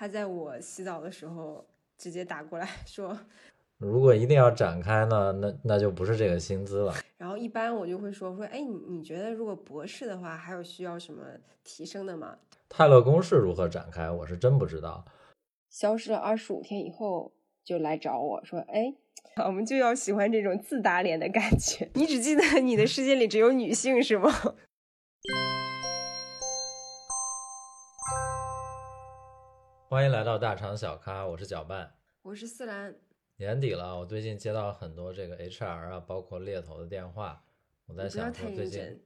他在我洗澡的时候直接打过来说，如果一定要展开呢，那那就不是这个薪资了。然后一般我就会说说，哎，你你觉得如果博士的话，还有需要什么提升的吗？泰勒公式如何展开，我是真不知道。消失了二十五天以后，就来找我说，哎，我们就要喜欢这种自打脸的感觉。你只记得你的世界里只有女性是吗？欢迎来到大厂小咖，我是搅拌，我是思兰。年底了，我最近接到很多这个 HR 啊，包括猎头的电话。我在想说，最近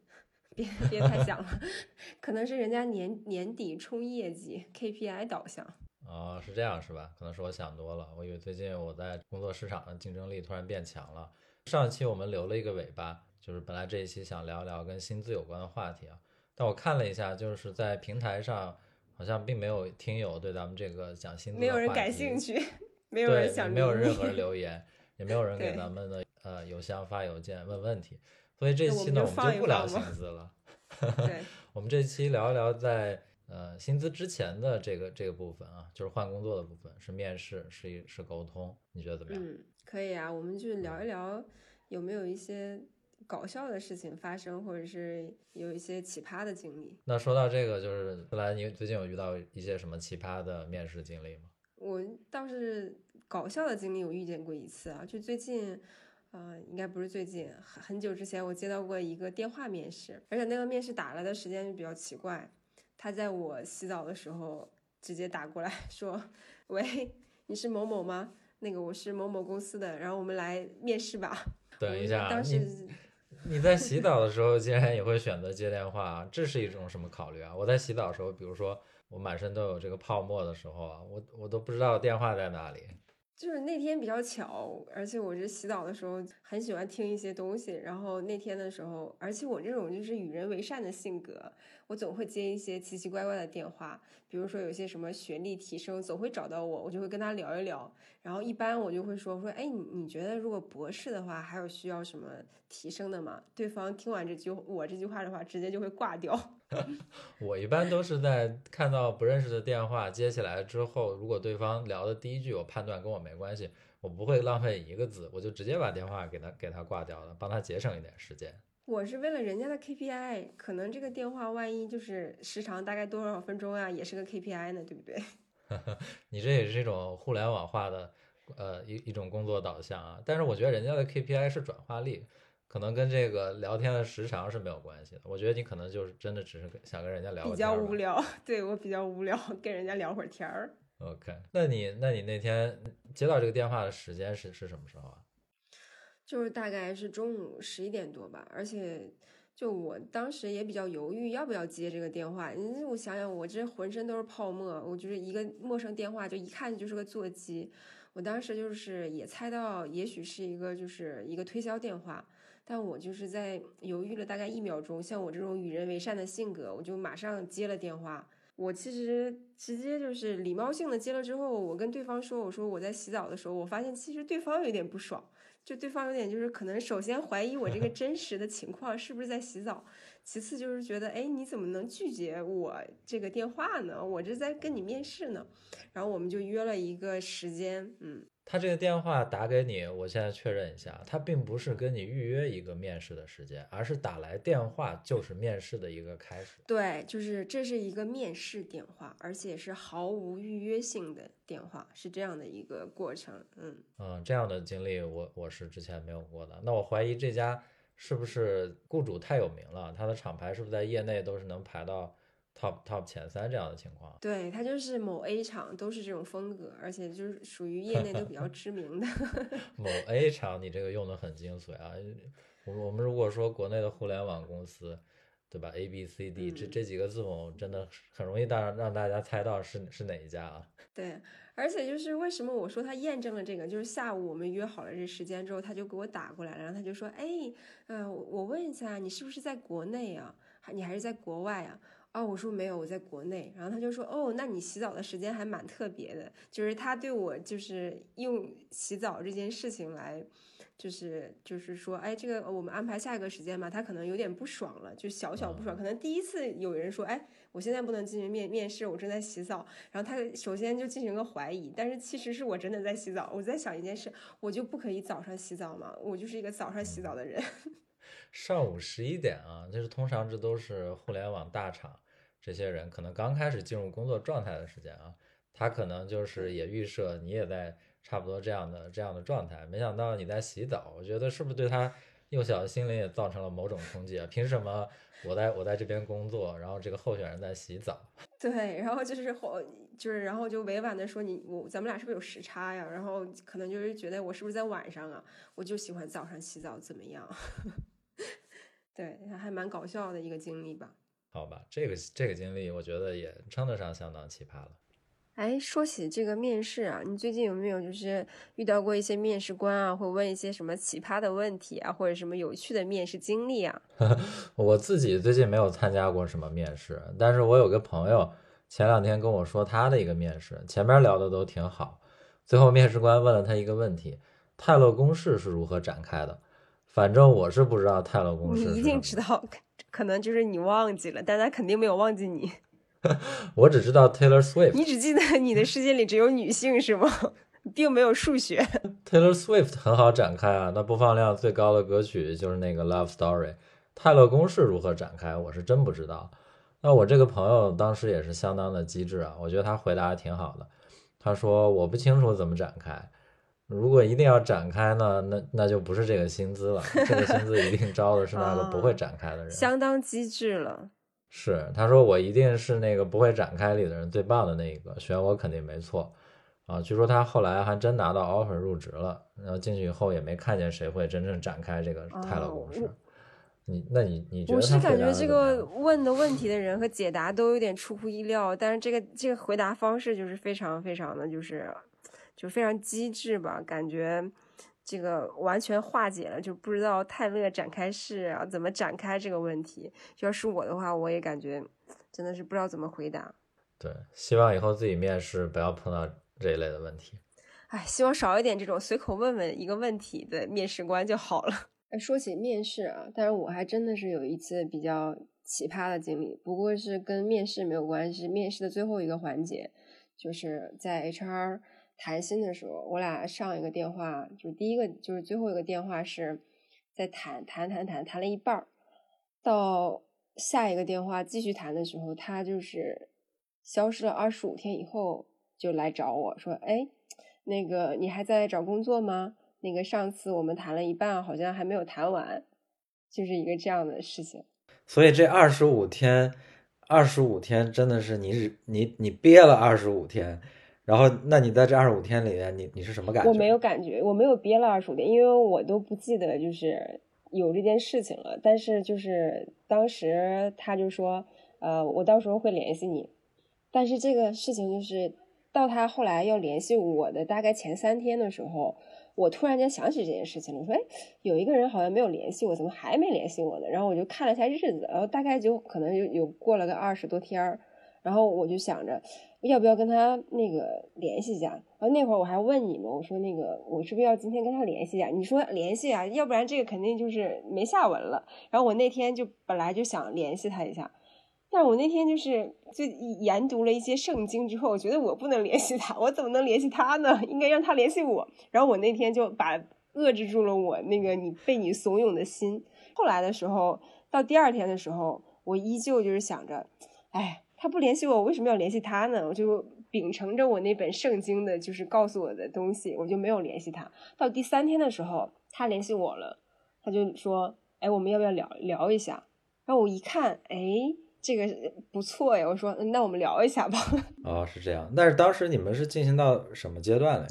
别别太想了，可能是人家年年底冲业绩 KPI 导向。哦，是这样是吧？可能是我想多了。我以为最近我在工作市场的竞争力突然变强了。上一期我们留了一个尾巴，就是本来这一期想聊聊跟薪资有关的话题啊，但我看了一下，就是在平台上。好像并没有听友对咱们这个讲薪资没有人感兴趣，没有人想，没有任何人留言，也没有人给咱们的呃邮箱发邮件问问题，所以这期呢我们就不聊薪资了。对，我们这期聊一聊在呃薪资之前的这个这个部分啊，就是换工作的部分，是面试，是一是沟通，你觉得怎么样？嗯，可以啊，我们就聊一聊有没有一些。搞笑的事情发生，或者是有一些奇葩的经历。那说到这个，就是后来你最近有遇到一些什么奇葩的面试经历吗？我倒是搞笑的经历，我遇见过一次啊，就最近，呃，应该不是最近，很很久之前，我接到过一个电话面试，而且那个面试打来的时间就比较奇怪，他在我洗澡的时候直接打过来 说：“喂，你是某某吗？那个我是某某公司的，然后我们来面试吧。”等一下，当时。你在洗澡的时候竟然也会选择接电话，这是一种什么考虑啊？我在洗澡的时候，比如说我满身都有这个泡沫的时候啊，我我都不知道电话在哪里。就是那天比较巧，而且我是洗澡的时候很喜欢听一些东西，然后那天的时候，而且我这种就是与人为善的性格，我总会接一些奇奇怪怪的电话，比如说有些什么学历提升，总会找到我，我就会跟他聊一聊，然后一般我就会说说，哎，你你觉得如果博士的话，还有需要什么提升的吗？对方听完这句我这句话的话，直接就会挂掉。我一般都是在看到不认识的电话接起来之后，如果对方聊的第一句我判断跟我没关系，我不会浪费一个字，我就直接把电话给他给他挂掉了，帮他节省一点时间。我是为了人家的 KPI，可能这个电话万一就是时长大概多少分钟啊，也是个 KPI 呢，对不对？你这也是一种互联网化的呃一一种工作导向啊，但是我觉得人家的 KPI 是转化率。可能跟这个聊天的时长是没有关系的。我觉得你可能就是真的只是想跟人家聊比较无聊，对我比较无聊，跟人家聊会儿天儿。OK，那你那你那天接到这个电话的时间是是什么时候啊？就是大概是中午十一点多吧。而且就我当时也比较犹豫要不要接这个电话。你我想想，我这浑身都是泡沫，我就是一个陌生电话，就一看就是个座机。我当时就是也猜到，也许是一个就是一个推销电话。但我就是在犹豫了大概一秒钟，像我这种与人为善的性格，我就马上接了电话。我其实直接就是礼貌性的接了之后，我跟对方说：“我说我在洗澡的时候，我发现其实对方有点不爽，就对方有点就是可能首先怀疑我这个真实的情况是不是在洗澡，其次就是觉得哎你怎么能拒绝我这个电话呢？我这在跟你面试呢。然后我们就约了一个时间，嗯。他这个电话打给你，我现在确认一下，他并不是跟你预约一个面试的时间，而是打来电话就是面试的一个开始。对，就是这是一个面试电话，而且是毫无预约性的电话，是这样的一个过程。嗯嗯，这样的经历我我是之前没有过的。那我怀疑这家是不是雇主太有名了，他的厂牌是不是在业内都是能排到？top top 前三这样的情况，对他就是某 A 厂都是这种风格，而且就是属于业内都比较知名的。某 A 厂，你这个用的很精髓啊！我我们如果说国内的互联网公司，对吧？A B C D 这这几个字母真的很容易大让大家猜到是是哪一家啊？对，而且就是为什么我说他验证了这个，就是下午我们约好了这时间之后，他就给我打过来了，然后他就说：“哎，嗯，我问一下，你是不是在国内啊？还你还是在国外啊？”哦，我说没有，我在国内。然后他就说，哦，那你洗澡的时间还蛮特别的，就是他对我就是用洗澡这件事情来，就是就是说，哎，这个我们安排下一个时间吧，他可能有点不爽了，就小小不爽，可能第一次有人说，哎，我现在不能进行面面试，我正在洗澡。然后他首先就进行个怀疑，但是其实是我真的在洗澡。我在想一件事，我就不可以早上洗澡吗？我就是一个早上洗澡的人。上午十一点啊，就是通常这都是互联网大厂。这些人可能刚开始进入工作状态的时间啊，他可能就是也预设你也在差不多这样的这样的状态，没想到你在洗澡，我觉得是不是对他幼小的心灵也造成了某种冲击啊？凭什么我在我在这边工作，然后这个候选人在洗澡？对，然后就是后就是然后就委婉的说你我咱们俩是不是有时差呀？然后可能就是觉得我是不是在晚上啊？我就喜欢早上洗澡，怎么样？对，还蛮搞笑的一个经历吧。好吧，这个这个经历我觉得也称得上相当奇葩了。哎，说起这个面试啊，你最近有没有就是遇到过一些面试官啊，会问一些什么奇葩的问题啊，或者什么有趣的面试经历啊？我自己最近没有参加过什么面试，但是我有个朋友前两天跟我说他的一个面试，前面聊的都挺好，最后面试官问了他一个问题：泰勒公式是如何展开的？反正我是不知道泰勒公式。你一定知道。可能就是你忘记了，但他肯定没有忘记你。我只知道 Taylor Swift。你只记得你的世界里只有女性是吗？并没有数学。Taylor Swift 很好展开啊，那播放量最高的歌曲就是那个 Love Story。泰勒公式如何展开，我是真不知道。那我这个朋友当时也是相当的机智啊，我觉得他回答的挺好的。他说我不清楚怎么展开。如果一定要展开呢，那那就不是这个薪资了。这个薪资一定招的是那个不会展开的人，相当机智了。是，他说我一定是那个不会展开里的人最棒的那一个，选我肯定没错啊。据说他后来还真拿到 offer 入职了，然后进去以后也没看见谁会真正展开这个泰勒公式。你那你你觉得？我是感觉这个问的问题的人和解答都有点出乎意料，但是这个这个回答方式就是非常非常的就是。就非常机智吧，感觉这个完全化解了，就不知道泰勒展开式啊怎么展开这个问题。要是我的话，我也感觉真的是不知道怎么回答。对，希望以后自己面试不要碰到这一类的问题。哎，希望少一点这种随口问问一个问题的面试官就好了。哎，说起面试啊，但是我还真的是有一次比较奇葩的经历，不过是跟面试没有关系。面试的最后一个环节，就是在 HR。谈心的时候，我俩上一个电话，就第一个，就是最后一个电话是在谈谈谈谈谈了一半儿，到下一个电话继续谈的时候，他就是消失了二十五天以后就来找我说：“哎，那个你还在找工作吗？那个上次我们谈了一半，好像还没有谈完，就是一个这样的事情。”所以这二十五天，二十五天真的是你你你憋了二十五天。然后，那你在这二十五天里面，你你是什么感觉？我没有感觉，我没有憋了二十五天，因为我都不记得就是有这件事情了。但是就是当时他就说，呃，我到时候会联系你。但是这个事情就是到他后来要联系我的大概前三天的时候，我突然间想起这件事情了。我说，哎，有一个人好像没有联系我，怎么还没联系我呢？然后我就看了一下日子，然后大概就可能有有过了个二十多天儿。然后我就想着，要不要跟他那个联系一下？然后那会儿我还问你嘛，我说那个我是不是要今天跟他联系一下？你说联系啊，要不然这个肯定就是没下文了。然后我那天就本来就想联系他一下，但我那天就是就研读了一些圣经之后，我觉得我不能联系他，我怎么能联系他呢？应该让他联系我。然后我那天就把遏制住了我那个你被你怂恿的心。后来的时候，到第二天的时候，我依旧就是想着，哎。他不联系我，我为什么要联系他呢？我就秉承着我那本圣经的，就是告诉我的东西，我就没有联系他。到第三天的时候，他联系我了，他就说：“哎，我们要不要聊聊一下？”然后我一看，哎，这个不错呀，我说：“那我们聊一下吧。”哦，是这样。但是当时你们是进行到什么阶段了呀？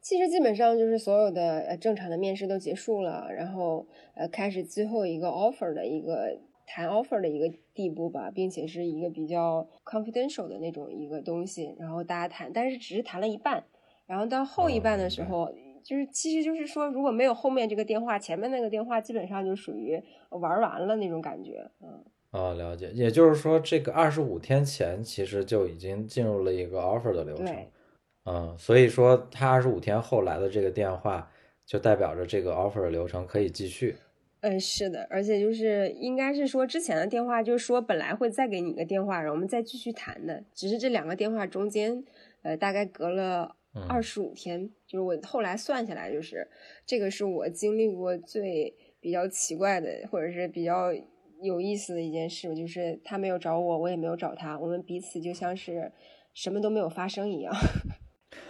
其实基本上就是所有的呃正常的面试都结束了，然后呃开始最后一个 offer 的一个。谈 offer 的一个地步吧，并且是一个比较 confidential 的那种一个东西，然后大家谈，但是只是谈了一半，然后到后一半的时候，就是其实就是说，如果没有后面这个电话，前面那个电话基本上就属于玩完了那种感觉，嗯。哦，了解。也就是说，这个二十五天前其实就已经进入了一个 offer 的流程。嗯，所以说他二十五天后来的这个电话，就代表着这个 offer 的流程可以继续。嗯，是的，而且就是应该是说之前的电话，就是说本来会再给你一个电话，然后我们再继续谈的，只是这两个电话中间，呃，大概隔了二十五天，就是我后来算下来，就是这个是我经历过最比较奇怪的，或者是比较有意思的一件事，就是他没有找我，我也没有找他，我们彼此就像是什么都没有发生一样。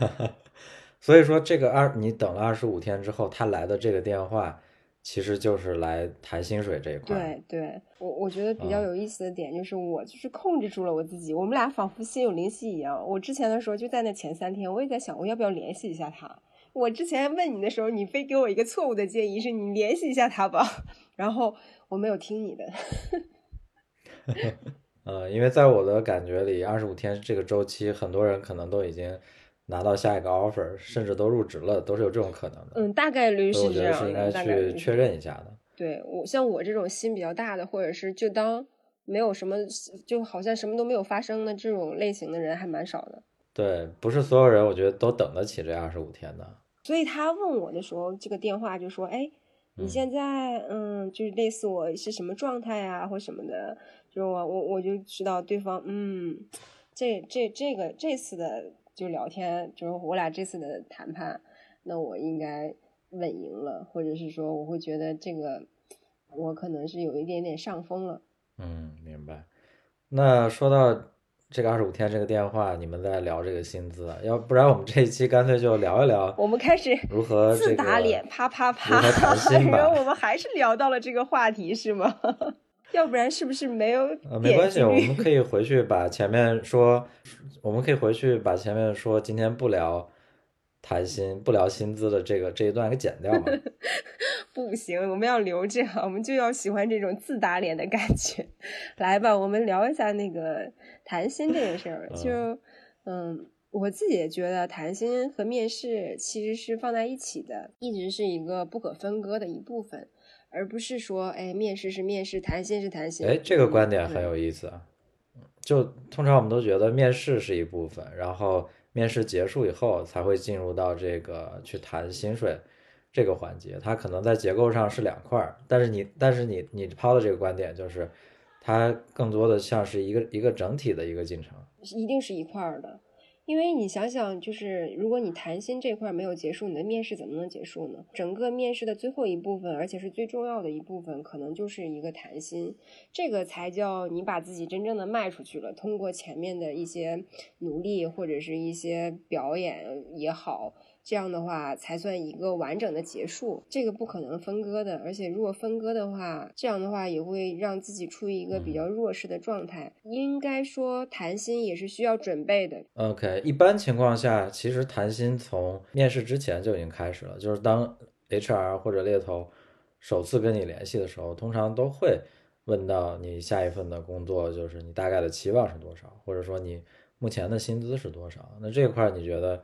所以说，这个二你等了二十五天之后，他来的这个电话。其实就是来谈薪水这一块。对对，我我觉得比较有意思的点就是我就是控制住了我自己，我们俩仿佛心有灵犀一样。我之前的时候就在那前三天，我也在想我要不要联系一下他。我之前问你的时候，你非给我一个错误的建议，是你联系一下他吧。然后我没有听你的。呃，因为在我的感觉里，二十五天这个周期，很多人可能都已经。拿到下一个 offer，甚至都入职了，都是有这种可能的。嗯，大概率是这样的。应该去确认一下的。对我像我这种心比较大的，或者是就当没有什么，就好像什么都没有发生的这种类型的人还蛮少的。对，不是所有人，我觉得都等得起这二十五天的。所以他问我的时候，这个电话就说：“哎，你现在嗯，就是类似我是什么状态啊，或什么的。”就是我我我就知道对方嗯，这这这个这次的。就聊天，就是我俩这次的谈判，那我应该稳赢了，或者是说，我会觉得这个我可能是有一点点上风了。嗯，明白。那说到这个二十五天这个电话，你们在聊这个薪资，要不然我们这一期干脆就聊一聊。我们开始如何自打脸，啪啪啪，然后我们还是聊到了这个话题，是吗？要不然是不是没有？呃，没关系，我们 可以回去把前面说，我们可以回去把前面说今天不聊谈薪、不聊薪资的这个这一段给剪掉嘛？不行，我们要留着，我们就要喜欢这种自打脸的感觉。来吧，我们聊一下那个谈薪这个事儿。就嗯，我自己也觉得谈薪和面试其实是放在一起的，一直是一个不可分割的一部分。而不是说，哎，面试是面试，谈薪是谈薪。哎，这个观点很有意思啊。就通常我们都觉得面试是一部分，然后面试结束以后才会进入到这个去谈薪水这个环节。它可能在结构上是两块儿，但是你，但是你，你抛的这个观点就是，它更多的像是一个一个整体的一个进程，一定是一块儿的。因为你想想，就是如果你谈心这块没有结束，你的面试怎么能结束呢？整个面试的最后一部分，而且是最重要的一部分，可能就是一个谈心，这个才叫你把自己真正的卖出去了。通过前面的一些努力或者是一些表演也好。这样的话才算一个完整的结束，这个不可能分割的。而且如果分割的话，这样的话也会让自己处于一个比较弱势的状态。应该说谈薪也是需要准备的。OK，一般情况下，其实谈薪从面试之前就已经开始了。就是当 HR 或者猎头首次跟你联系的时候，通常都会问到你下一份的工作，就是你大概的期望是多少，或者说你目前的薪资是多少。那这块你觉得？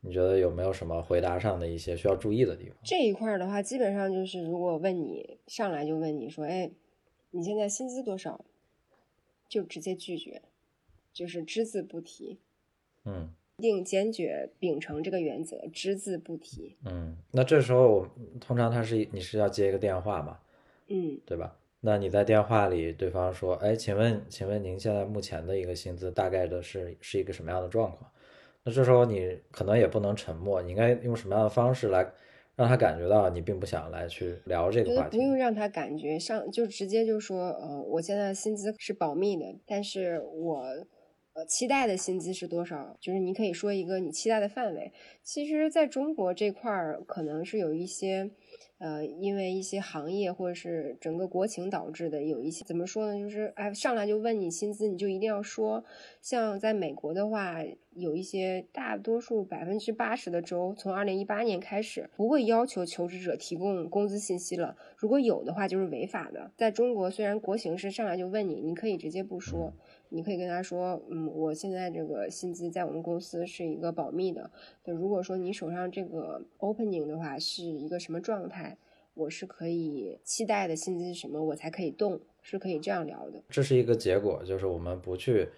你觉得有没有什么回答上的一些需要注意的地方？这一块的话，基本上就是如果问你上来就问你说，哎，你现在薪资多少，就直接拒绝，就是只字不提。嗯，一定坚决秉承这个原则，只字不提。嗯，那这时候我通常他是你是要接一个电话嘛？嗯，对吧？那你在电话里，对方说，哎，请问，请问您现在目前的一个薪资大概的是是一个什么样的状况？那这时候你可能也不能沉默，你应该用什么样的方式来让他感觉到你并不想来去聊这个话题？不用让他感觉上，就直接就说，呃，我现在薪资是保密的，但是我呃期待的薪资是多少？就是你可以说一个你期待的范围。其实，在中国这块儿，可能是有一些。呃，因为一些行业或者是整个国情导致的，有一些怎么说呢？就是哎，上来就问你薪资，你就一定要说。像在美国的话，有一些大多数百分之八十的州，从二零一八年开始不会要求求职者提供工资信息了。如果有的话，就是违法的。在中国，虽然国情是上来就问你，你可以直接不说。你可以跟他说，嗯，我现在这个薪资在我们公司是一个保密的。就如果说你手上这个 opening 的话是一个什么状态，我是可以期待的薪资是什么，我才可以动，是可以这样聊的。这是一个结果，就是我们不去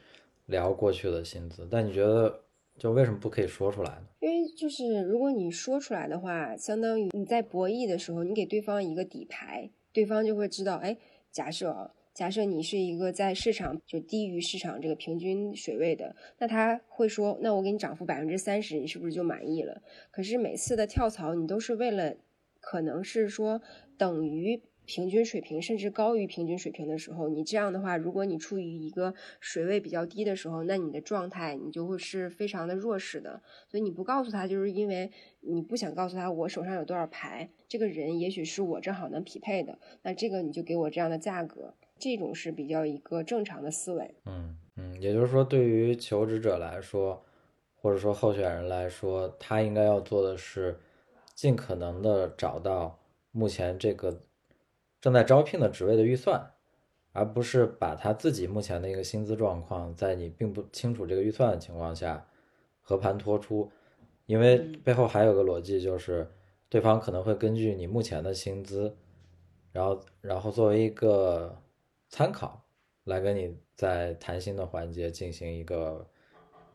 聊过去的薪资。但你觉得，就为什么不可以说出来呢？因为就是如果你说出来的话，相当于你在博弈的时候，你给对方一个底牌，对方就会知道，哎，假设啊。假设你是一个在市场就低于市场这个平均水位的，那他会说，那我给你涨幅百分之三十，你是不是就满意了？可是每次的跳槽，你都是为了，可能是说等于。平均水平甚至高于平均水平的时候，你这样的话，如果你处于一个水位比较低的时候，那你的状态你就会是非常的弱势的。所以你不告诉他，就是因为你不想告诉他我手上有多少牌，这个人也许是我正好能匹配的，那这个你就给我这样的价格，这种是比较一个正常的思维。嗯嗯，也就是说，对于求职者来说，或者说候选人来说，他应该要做的是尽可能的找到目前这个。正在招聘的职位的预算，而不是把他自己目前的一个薪资状况，在你并不清楚这个预算的情况下和盘托出，因为背后还有个逻辑，就是对方可能会根据你目前的薪资，然后然后作为一个参考，来跟你在谈薪的环节进行一个。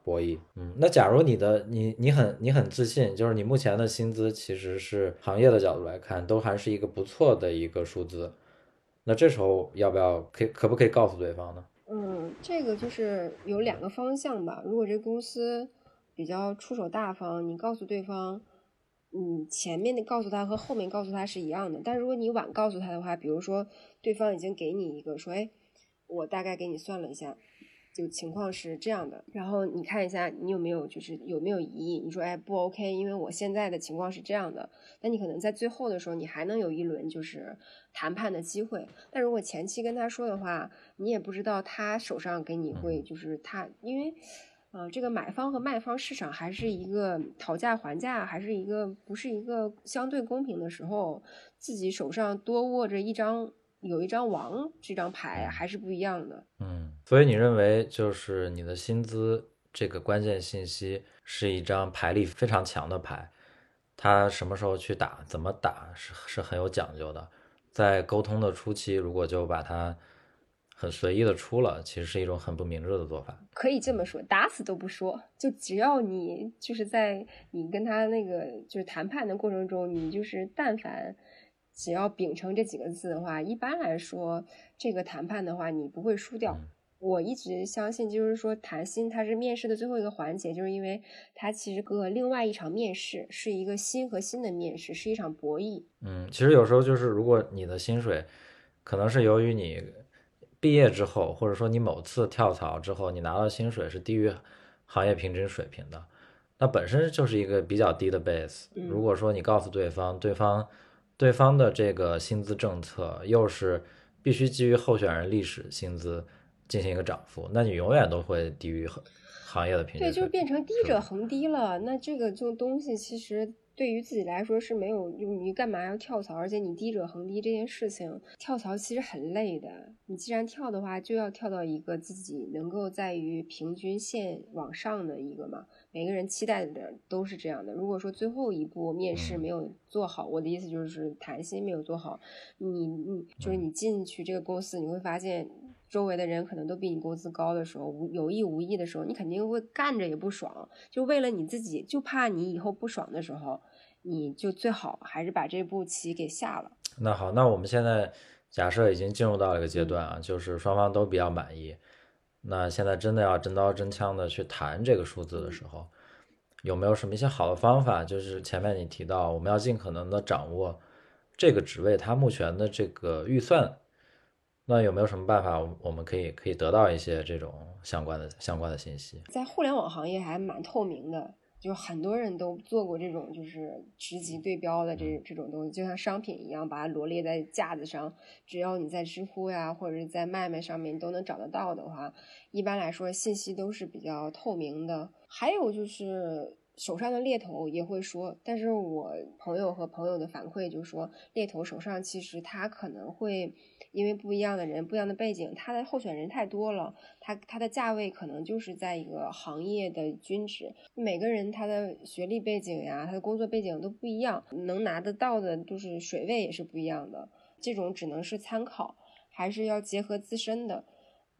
博弈，嗯，那假如你的你你很你很自信，就是你目前的薪资其实是行业的角度来看都还是一个不错的一个数字，那这时候要不要可以可不可以告诉对方呢？嗯，这个就是有两个方向吧。如果这公司比较出手大方，你告诉对方，你前面的告诉他和后面告诉他是一样的。但如果你晚告诉他的话，比如说对方已经给你一个说，哎，我大概给你算了一下。就情况是这样的，然后你看一下你有没有就是有没有疑义？你说哎不 OK，因为我现在的情况是这样的。那你可能在最后的时候，你还能有一轮就是谈判的机会。但如果前期跟他说的话，你也不知道他手上给你会就是他，因为呃这个买方和卖方市场还是一个讨价还价，还是一个不是一个相对公平的时候，自己手上多握着一张。有一张王这张牌还是不一样的，嗯，所以你认为就是你的薪资这个关键信息是一张牌力非常强的牌，它什么时候去打，怎么打是是很有讲究的，在沟通的初期，如果就把它很随意的出了，其实是一种很不明智的做法。可以这么说，打死都不说，就只要你就是在你跟他那个就是谈判的过程中，你就是但凡。只要秉承这几个字的话，一般来说，这个谈判的话，你不会输掉。我一直相信，就是说谈心，它是面试的最后一个环节，就是因为它其实和另外一场面试是一个心和心的面试，是一场博弈。嗯，其实有时候就是，如果你的薪水可能是由于你毕业之后，或者说你某次跳槽之后，你拿到薪水是低于行业平均水平的，那本身就是一个比较低的 base。如果说你告诉对方，对方。对方的这个薪资政策又是必须基于候选人历史薪资进行一个涨幅，那你永远都会低于行业的平均。对，就变成低者恒低了。那这个就东西其实对于自己来说是没有，你干嘛要跳槽？而且你低者恒低这件事情，跳槽其实很累的。你既然跳的话，就要跳到一个自己能够在于平均线往上的一个嘛。每个人期待的都是这样的。如果说最后一步面试没有做好，我的意思就是谈心没有做好，你你就是你进去这个公司，你会发现周围的人可能都比你工资高的时候，无有意无意的时候，你肯定会干着也不爽。就为了你自己，就怕你以后不爽的时候，你就最好还是把这步棋给下了。那好，那我们现在假设已经进入到了一个阶段啊，就是双方都比较满意。那现在真的要真刀真枪的去谈这个数字的时候，有没有什么一些好的方法？就是前面你提到，我们要尽可能的掌握这个职位它目前的这个预算，那有没有什么办法，我们可以可以得到一些这种相关的相关的信息？在互联网行业还蛮透明的。就很多人都做过这种，就是职级对标的这这种东西，就像商品一样，把它罗列在架子上。只要你在知乎呀，或者是在卖卖上面都能找得到的话，一般来说信息都是比较透明的。还有就是手上的猎头也会说，但是我朋友和朋友的反馈就是说，猎头手上其实他可能会因为不一样的人、不一样的背景，他的候选人太多了，他他的价位可能就是在一个行业的均值。每个人他的学历背景呀，他的工作背景都不一样，能拿得到的就是水位也是不一样的。这种只能是参考，还是要结合自身的。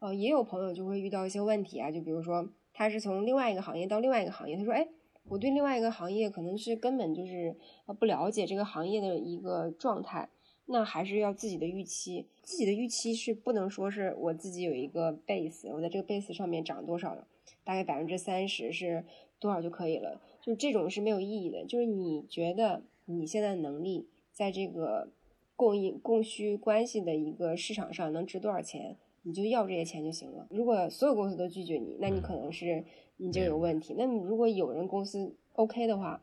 呃，也有朋友就会遇到一些问题啊，就比如说他是从另外一个行业到另外一个行业，他说，哎。我对另外一个行业可能是根本就是不了解这个行业的一个状态，那还是要自己的预期，自己的预期是不能说是我自己有一个 base，我在这个 base 上面涨多少，大概百分之三十是多少就可以了，就这种是没有意义的。就是你觉得你现在能力在这个供应供需关系的一个市场上能值多少钱，你就要这些钱就行了。如果所有公司都拒绝你，那你可能是。你就有问题。那你如果有人公司 OK 的话，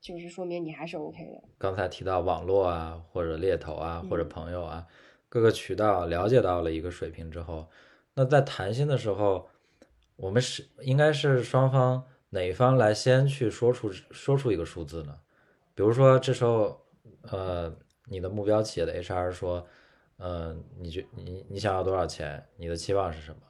就是说明你还是 OK 的。刚才提到网络啊，或者猎头啊，或者朋友啊，各个渠道了解到了一个水平之后，那在谈心的时候，我们是应该是双方哪一方来先去说出说出一个数字呢？比如说这时候，呃，你的目标企业的 HR 说，嗯，你觉你你想要多少钱？你的期望是什么？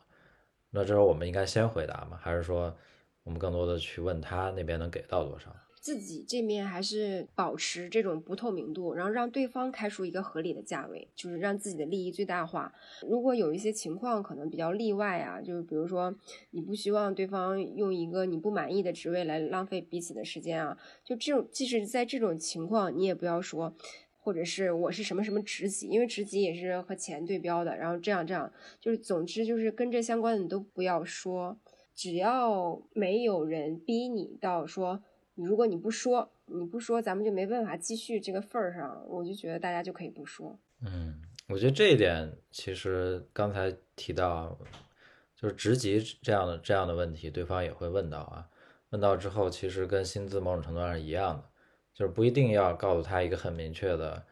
那这时候我们应该先回答吗？还是说我们更多的去问他那边能给到多少？自己这面还是保持这种不透明度，然后让对方开出一个合理的价位，就是让自己的利益最大化。如果有一些情况可能比较例外啊，就是比如说你不希望对方用一个你不满意的职位来浪费彼此的时间啊，就这种即使在这种情况，你也不要说。或者是我是什么什么职级，因为职级也是和钱对标的。然后这样这样，就是总之就是跟这相关的你都不要说，只要没有人逼你到说，如果你不说，你不说，咱们就没办法继续这个份儿上。我就觉得大家就可以不说。嗯，我觉得这一点其实刚才提到，就是职级这样的这样的问题，对方也会问到啊。问到之后，其实跟薪资某种程度上是一样的。就是不一定要告诉他一个很明确的、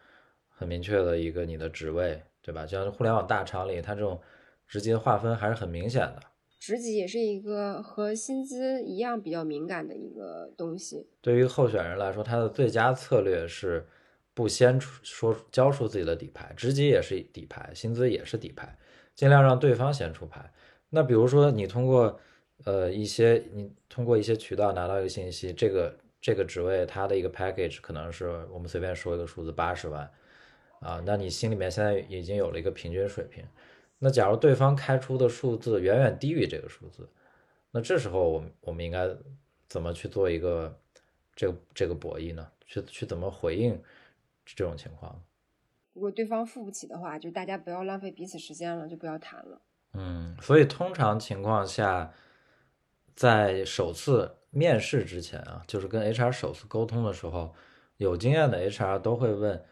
很明确的一个你的职位，对吧？就像互联网大厂里，它这种职级划分还是很明显的。职级也是一个和薪资一样比较敏感的一个东西。对于候选人来说，他的最佳策略是不先出说交出自己的底牌，职级也是底牌，薪资也是底牌，尽量让对方先出牌。那比如说你通过呃一些你通过一些渠道拿到一个信息，这个。这个职位它的一个 package 可能是我们随便说一个数字八十万，啊，那你心里面现在已经有了一个平均水平。那假如对方开出的数字远远低于这个数字，那这时候我们我们应该怎么去做一个这个这个博弈呢？去去怎么回应这种情况？如果对方付不起的话，就大家不要浪费彼此时间了，就不要谈了。嗯，所以通常情况下，在首次。面试之前啊，就是跟 HR 首次沟通的时候，有经验的 HR 都会问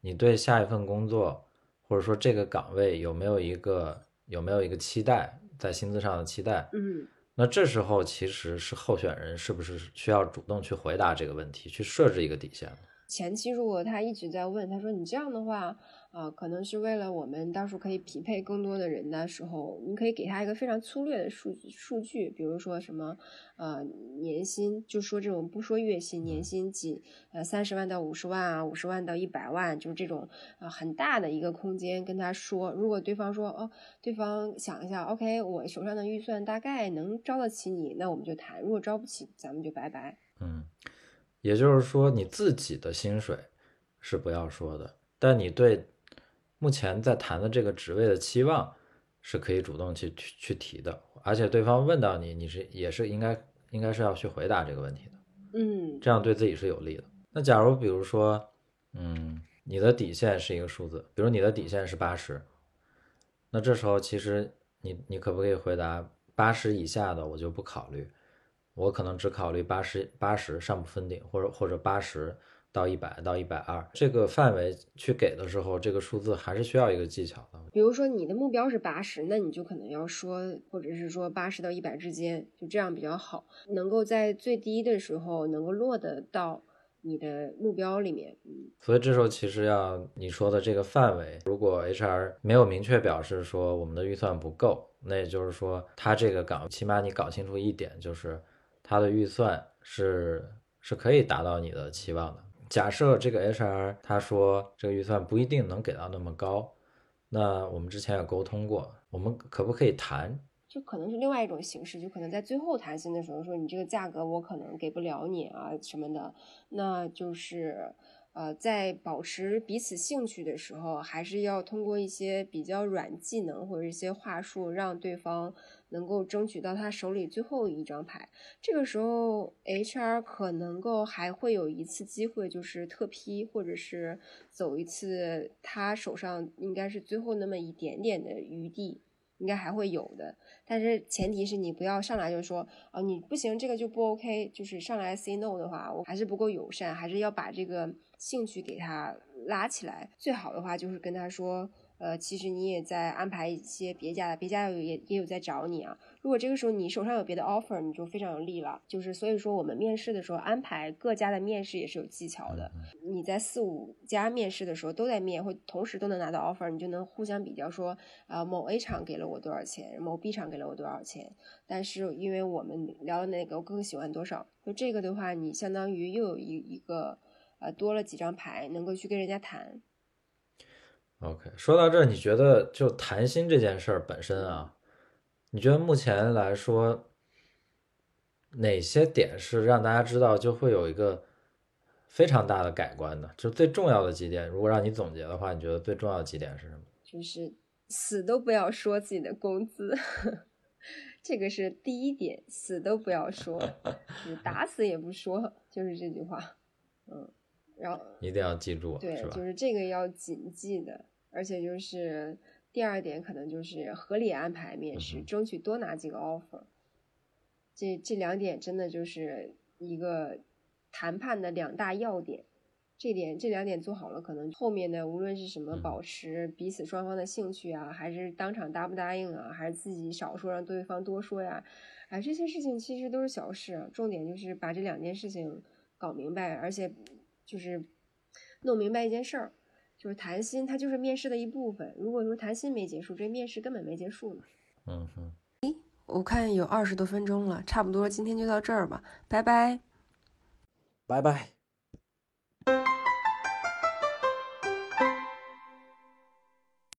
你对下一份工作或者说这个岗位有没有一个有没有一个期待，在薪资上的期待。嗯，那这时候其实是候选人是不是需要主动去回答这个问题，去设置一个底线？前期如果他一直在问，他说你这样的话。啊，可能是为了我们到时候可以匹配更多的人的时候，你可以给他一个非常粗略的数数据，比如说什么，呃，年薪，就说这种不说月薪，年薪几，呃，三十万到五十万啊，五十万到一百万，就是这种啊很大的一个空间跟他说。如果对方说哦，对方想一下，OK，我手上的预算大概能招得起你，那我们就谈；如果招不起，咱们就拜拜。嗯，也就是说你自己的薪水是不要说的，但你对。目前在谈的这个职位的期望是可以主动去去去提的，而且对方问到你，你是也是应该应该是要去回答这个问题的，嗯，这样对自己是有利的。那假如比如说，嗯，你的底线是一个数字，比如你的底线是八十，那这时候其实你你可不可以回答八十以下的我就不考虑，我可能只考虑八十八十上不封顶，或者或者八十。到一百到一百二这个范围去给的时候，这个数字还是需要一个技巧的。比如说你的目标是八十，那你就可能要说，或者是说八十到一百之间，就这样比较好，能够在最低的时候能够落得到你的目标里面。嗯，所以这时候其实要你说的这个范围，如果 HR 没有明确表示说我们的预算不够，那也就是说他这个岗起码你搞清楚一点，就是他的预算是是可以达到你的期望的。假设这个 HR 他说这个预算不一定能给到那么高，那我们之前也沟通过，我们可不可以谈？就可能是另外一种形式，就可能在最后谈薪的时候说你这个价格我可能给不了你啊什么的，那就是呃在保持彼此兴趣的时候，还是要通过一些比较软技能或者一些话术，让对方能够争取到他手里最后一张牌。这个时候，HR 可能够还会有一次机会，就是特批或者是走一次他手上应该是最后那么一点点的余地。应该还会有的，但是前提是你不要上来就说啊，你不行，这个就不 OK，就是上来 say no 的话，我还是不够友善，还是要把这个兴趣给他拉起来。最好的话就是跟他说。呃，其实你也在安排一些别家的，别家也也有在找你啊。如果这个时候你手上有别的 offer，你就非常有利了。就是所以说，我们面试的时候安排各家的面试也是有技巧的。你在四五家面试的时候都在面，会同时都能拿到 offer，你就能互相比较说，啊，某 A 厂给了我多少钱，某 B 厂给了我多少钱。但是因为我们聊的那个，我更喜欢多少。就这个的话，你相当于又有一一个，呃，多了几张牌，能够去跟人家谈。OK，说到这儿，你觉得就谈心这件事儿本身啊，你觉得目前来说，哪些点是让大家知道就会有一个非常大的改观的？就最重要的几点，如果让你总结的话，你觉得最重要的几点是什么？就是死都不要说自己的工资，这个是第一点，死都不要说，打死也不说，就是这句话。嗯，然后一定要记住，对，就是这个要谨记的。而且就是第二点，可能就是合理安排面试，争取多拿几个 offer。这这两点真的就是一个谈判的两大要点。这点这两点做好了，可能后面的无论是什么保持彼此双方的兴趣啊，还是当场答不答应啊，还是自己少说让对方多说呀，哎，这些事情其实都是小事。重点就是把这两件事情搞明白，而且就是弄明白一件事儿。就是谈心，它就是面试的一部分。如果说谈心没结束，这面试根本没结束呢。嗯哼。咦，我看有二十多分钟了，差不多今天就到这儿吧，拜拜。拜拜。